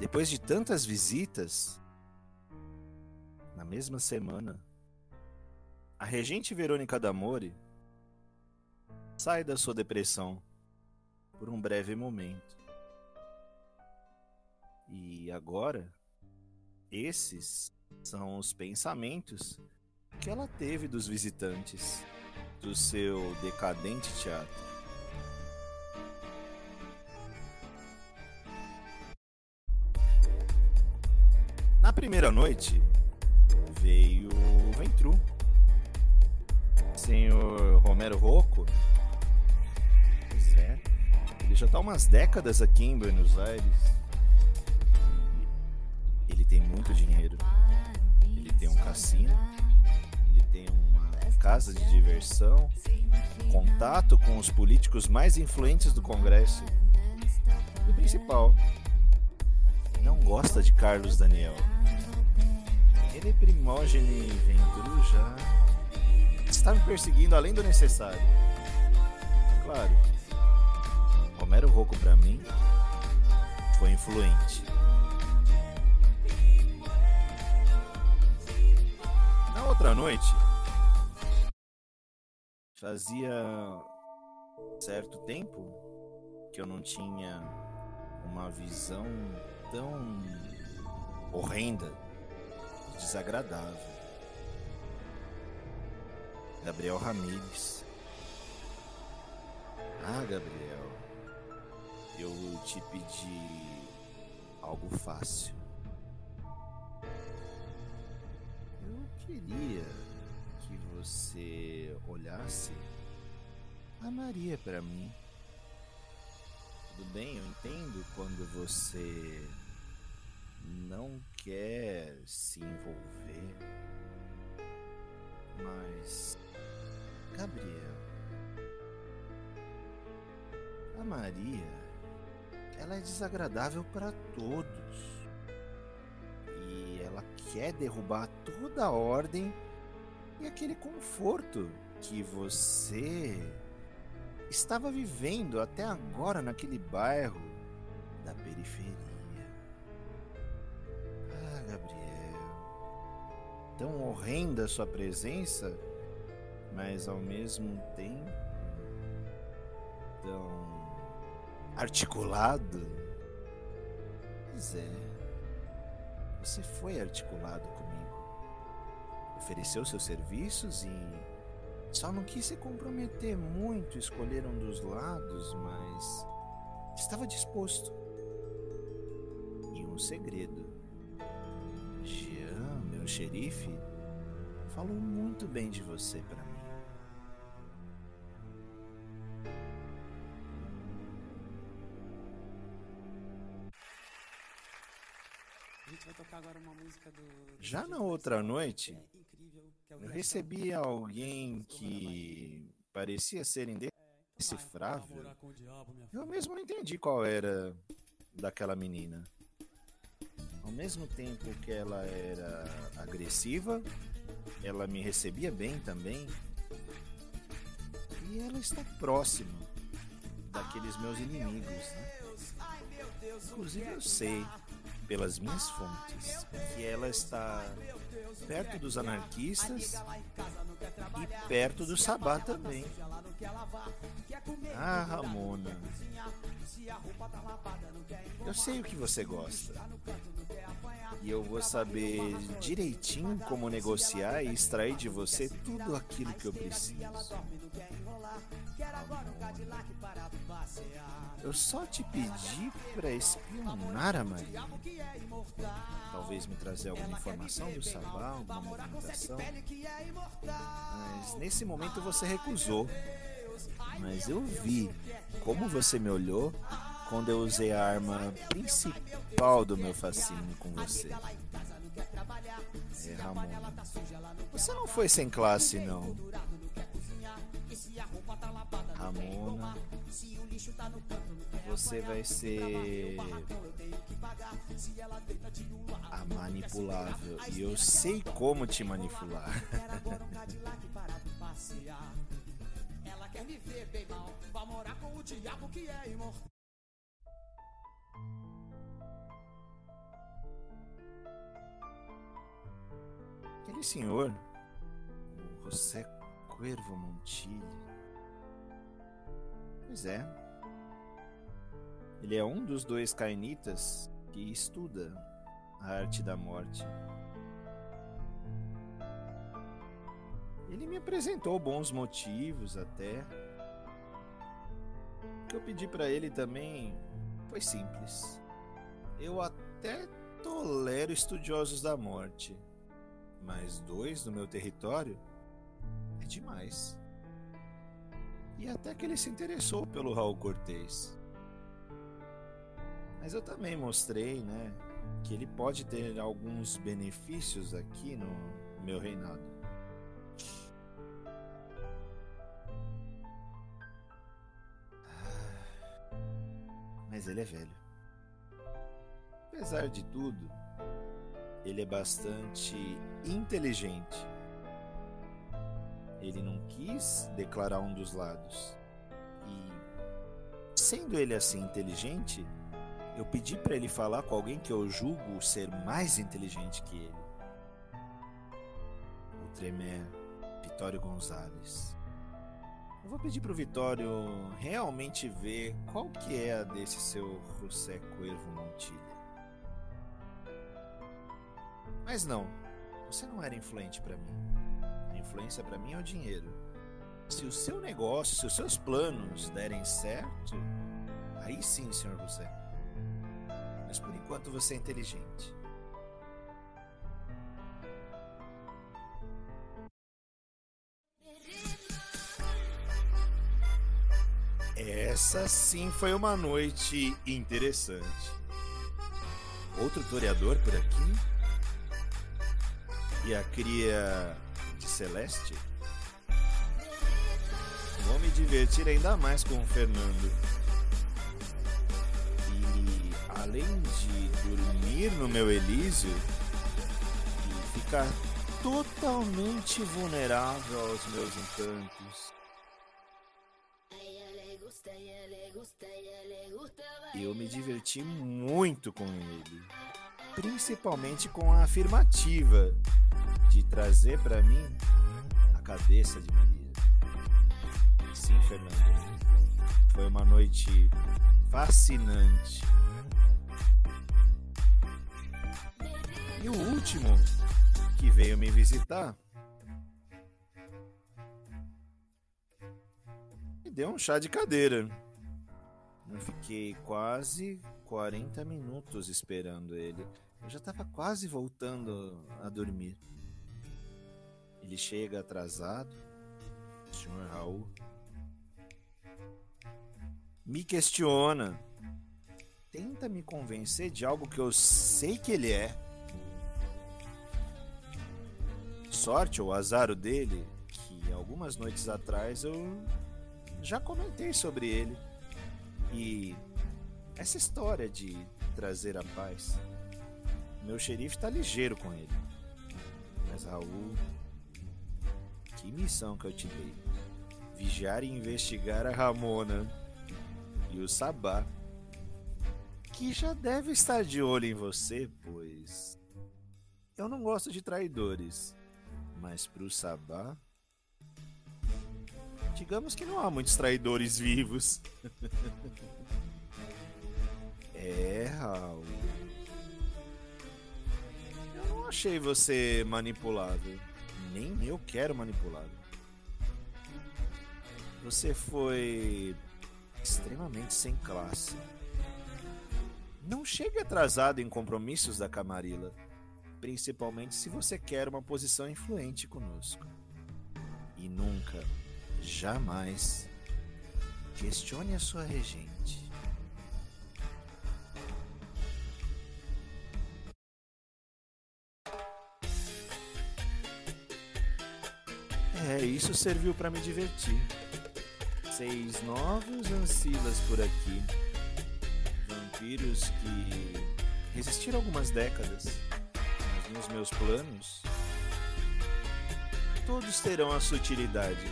Depois de tantas visitas, na mesma semana, a regente Verônica D'Amore sai da sua depressão por um breve momento. E agora, esses são os pensamentos que ela teve dos visitantes do seu decadente teatro. Na primeira noite veio o Ventru, senhor Romero Rocco. Pois é, ele já está umas décadas aqui em Buenos Aires. Ele tem muito dinheiro. Ele tem um cassino. Ele tem uma casa de diversão. Contato com os políticos mais influentes do Congresso. E o principal, não gosta de Carlos Daniel. Ele é primógeno e Ventru já está me perseguindo além do necessário. Claro, Romero Rocco para mim foi influente. Na outra noite, fazia certo tempo que eu não tinha uma visão tão horrenda desagradável. Gabriel Ramírez. Ah, Gabriel, eu te pedi algo fácil. Eu queria que você olhasse a Maria para mim. Tudo bem, eu entendo quando você não quer se envolver, mas Gabriel, a Maria, ela é desagradável para todos e ela quer derrubar toda a ordem e aquele conforto que você estava vivendo até agora naquele bairro da periferia. Tão horrenda a sua presença, mas ao mesmo tempo tão articulado. Pois é, você foi articulado comigo. Ofereceu seus serviços e só não quis se comprometer muito, escolher um dos lados, mas estava disposto. E um segredo. Jean, xerife, falou muito bem de você para mim. Já na outra Marcelo, noite, é é Eu recebi alguém que parecia ser indecifrável. namorar com o diabo, minha Eu mesmo não entendi qual era daquela menina. Ao mesmo tempo que ela era agressiva, ela me recebia bem também. E ela está próxima daqueles meus inimigos, né? Inclusive eu sei, pelas minhas fontes, que ela está perto dos anarquistas e perto do Sabá também. Ah, Ramona. Eu sei o que você gosta. E eu vou saber direitinho como negociar e extrair de você tudo aquilo que eu preciso. Eu só te pedi para espionar a Maria. Talvez me trazer alguma informação do Sabá, alguma. Mas nesse momento você recusou. Mas eu vi como você me olhou quando eu usei a arma principal do meu fascínio com você. É, Ramona. Você não foi sem classe, não. Ramona, você vai ser a manipulável e eu sei como te manipular. quer me ver bem mal, vai morar com o diabo que é imortal. Aquele senhor, o José Cuervo Montilho. Pois é. Ele é um dos dois cainitas que estuda a arte da morte. Ele me apresentou bons motivos até. O que eu pedi para ele também foi simples. Eu até tolero estudiosos da morte, mas dois no meu território é demais. E até que ele se interessou pelo Raul Cortez. Mas eu também mostrei, né, que ele pode ter alguns benefícios aqui no meu reinado. Mas ele é velho. Apesar de tudo, ele é bastante inteligente. Ele não quis declarar um dos lados. E, sendo ele assim inteligente, eu pedi para ele falar com alguém que eu julgo ser mais inteligente que ele. O Tremé, Vitório Gonzalez. Eu vou pedir pro Vitório realmente ver qual que é a desse seu José Cuervo Montilha. Mas não, você não era influente para mim. A influência para mim é o dinheiro. Se o seu negócio, se os seus planos derem certo, aí sim, senhor José mas por enquanto você é inteligente. Essa sim foi uma noite interessante. Outro toreador por aqui? E a cria de Celeste? Vou me divertir ainda mais com o Fernando além de dormir no meu Elísio e ficar totalmente vulnerável aos meus encantos. Eu me diverti muito com ele, principalmente com a afirmativa de trazer para mim a cabeça de Maria. Sim, Fernando. Foi uma noite fascinante. E o último que veio me visitar me deu um chá de cadeira. Eu fiquei quase 40 minutos esperando ele. Eu já estava quase voltando a dormir. Ele chega atrasado, senhor Raul. Me questiona. Tenta me convencer de algo que eu sei que ele é sorte ou azar dele que algumas noites atrás eu já comentei sobre ele. E essa história de trazer a paz. Meu xerife tá ligeiro com ele. Mas Raul, que missão que eu te dei? Vigiar e investigar a Ramona e o Sabá, que já deve estar de olho em você, pois eu não gosto de traidores. Mas pro Sabá. Digamos que não há muitos traidores vivos. é, Raul. Eu não achei você manipulável. Nem eu quero manipulável. Você foi extremamente sem classe. Não chegue atrasado em compromissos da Camarilla principalmente se você quer uma posição influente conosco. E nunca, jamais, questione a sua regente. É, isso serviu para me divertir. Seis novos ancilas por aqui. Vampiros que resistiram algumas décadas nos meus planos, todos terão a sutilidade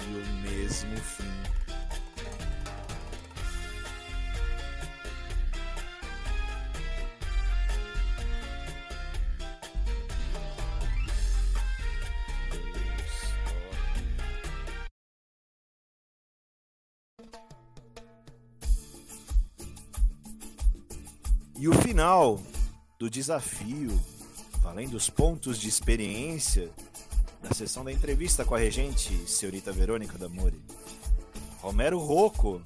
e o mesmo fim. E o final do desafio, além dos pontos de experiência, da sessão da entrevista com a regente, senhorita Verônica Damori. Romero Rocco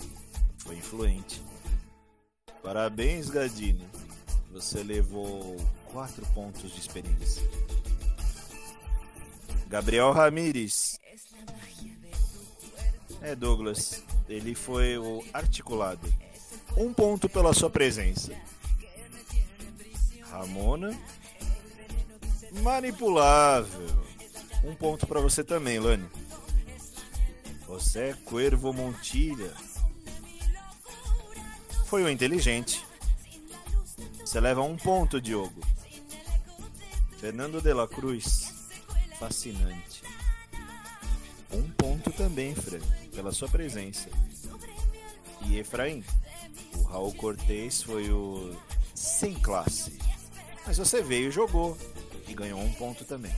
foi influente. Parabéns, Gadini. Você levou quatro pontos de experiência. Gabriel Ramires. É, Douglas. Ele foi o articulado. Um ponto pela sua presença. Ramona. Manipulável. Um ponto para você também, Lani. Você é Cuervo Montilha. Foi o inteligente. Você leva um ponto, Diogo. Fernando de la Cruz. Fascinante. Um ponto também, Fran, pela sua presença. E Efraim, o Raul Cortez foi o sem classe. Mas você veio jogou e ganhou um ponto também.